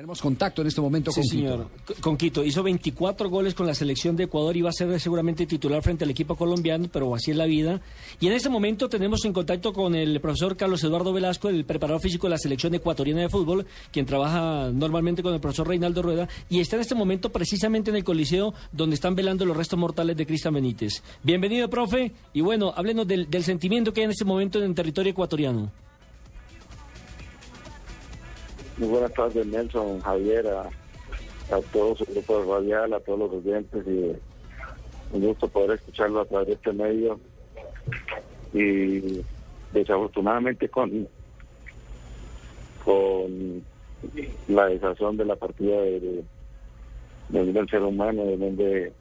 Tenemos contacto en este momento Sí, con señor. Quito. Con Quito. Hizo 24 goles con la selección de Ecuador y va a ser seguramente titular frente al equipo colombiano, pero así es la vida. Y en este momento tenemos en contacto con el profesor Carlos Eduardo Velasco, el preparador físico de la selección ecuatoriana de fútbol, quien trabaja normalmente con el profesor Reinaldo Rueda, y está en este momento precisamente en el coliseo donde están velando los restos mortales de Cristian Benítez. Bienvenido, profe, y bueno, háblenos del, del sentimiento que hay en este momento en el territorio ecuatoriano. Muy buenas tardes, Nelson, Javier, a, a todo su grupo de radial, a todos los oyentes y un gusto poder escucharlo a través de este medio. Y desafortunadamente con, con la desazón de la partida de, de, de ser humano, de donde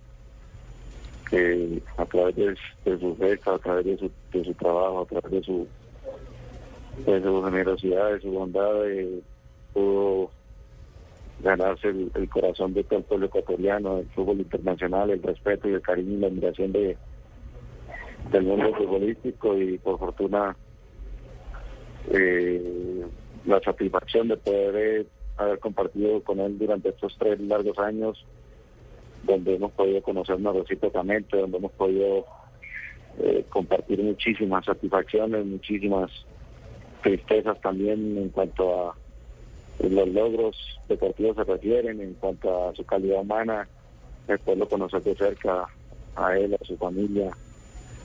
que a través de, de su fecha, a través de su, de su trabajo, a través de su, de su generosidad, de su bondad, de, pudo ganarse el, corazón de todo el pueblo ecuatoriano, el fútbol internacional, el respeto y el cariño y la admiración de del mundo futbolístico y por fortuna eh, la satisfacción de poder eh, haber compartido con él durante estos tres largos años donde hemos podido conocernos recíprocamente, donde hemos podido eh, compartir muchísimas satisfacciones, muchísimas tristezas también en cuanto a los logros deportivos se refieren, en cuanto a su calidad humana, el poderlo conocer de cerca a él, a su familia,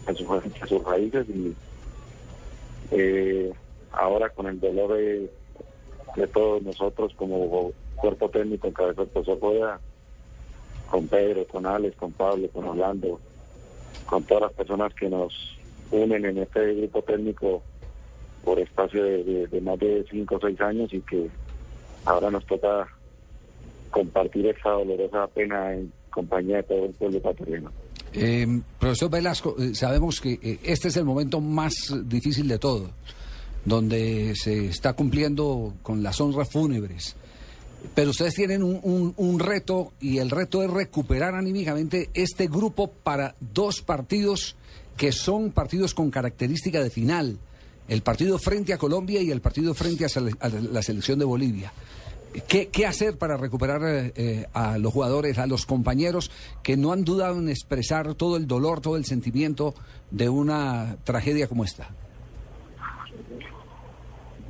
a, su, sus raíces y eh, ahora con el dolor de, de todos nosotros como cuerpo técnico en cabeza del profesor con Pedro, con Alex, con Pablo, con Orlando, con todas las personas que nos unen en este grupo técnico por espacio de, de- más de cinco o seis años y que ahora nos toca compartir esta dolorosa pena en compañía de todo el pueblo ecuatoriano. Eh, profesor Velasco, eh, sabemos que eh, este es el momento más difícil de todo, donde se está cumpliendo con las honras fúnebres. Pero ustedes tienen un- un reto y el reto es recuperar anímicamente este grupo para dos partidos que son partidos con característica de final. El partido frente a Colombia y el partido frente a, a la selección de Bolivia. ¿Qué, hacer para recuperar eh, a los jugadores, a los compañeros que no han dudado en expresar todo el dolor, todo el sentimiento de una tragedia como esta?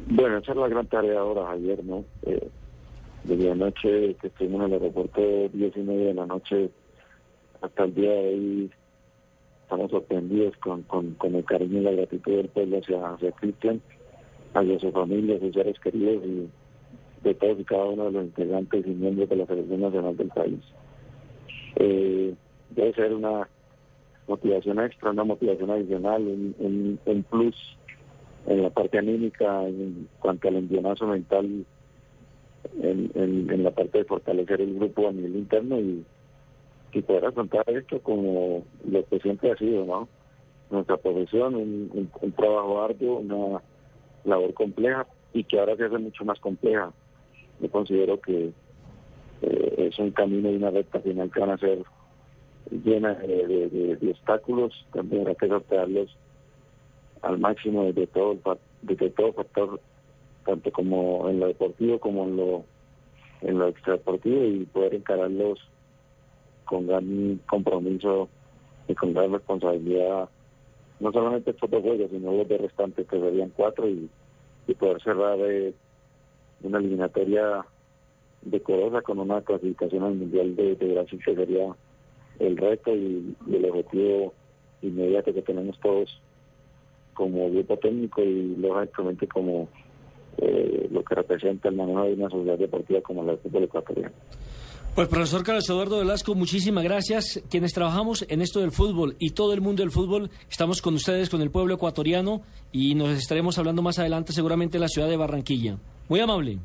Bueno, esa es la gran tarea ahora, Javier, ¿no? Eh, desde anoche que estuvimos en el aeropuerto, 10 y media de la noche, hasta el día de hoy, estamos sorprendidos con, con, con el cariño y la gratitud del pueblo hacia, hacia Cristian, hacia su familia, sus seres queridos y de todos y cada uno de los integrantes y miembros de la Selección Nacional del país. Eh, debe ser una motivación extra, una motivación adicional, un, un, un plus en la parte anímica, en cuanto al envionazo mental, en, en, en la parte de fortalecer el grupo a nivel interno y, y poder afrontar esto como lo que siempre ha sido, ¿no? Nuestra profesión, un, trabajo arduo, una labor compleja y que ahora se hace mucho más compleja. Yo considero que eh, es un camino y una recta final que van a ser llena de, obstáculos, también habrá que sortearlos al máximo desde todo desde todo factor tanto como en lo deportivo como en lo en lo extradeportivo y poder encararlos con gran compromiso y con gran responsabilidad no solamente estos dos juegos sino los de restantes que serían cuatro y, y poder cerrar eh, una eliminatoria decorosa con una clasificación al mundial de, de Brasil que sería el reto y, el objetivo inmediato que tenemos todos como grupo técnico y lógicamente como eh, lo que representa el manejo de una sociedad deportiva como la del fútbol ecuatoriano. Pues profesor Carlos Eduardo Velasco, muchísimas gracias. Quienes trabajamos en esto del fútbol y todo el mundo del fútbol, estamos con ustedes, con el pueblo ecuatoriano y nos estaremos hablando más adelante seguramente en la ciudad de Barranquilla. Muy amable.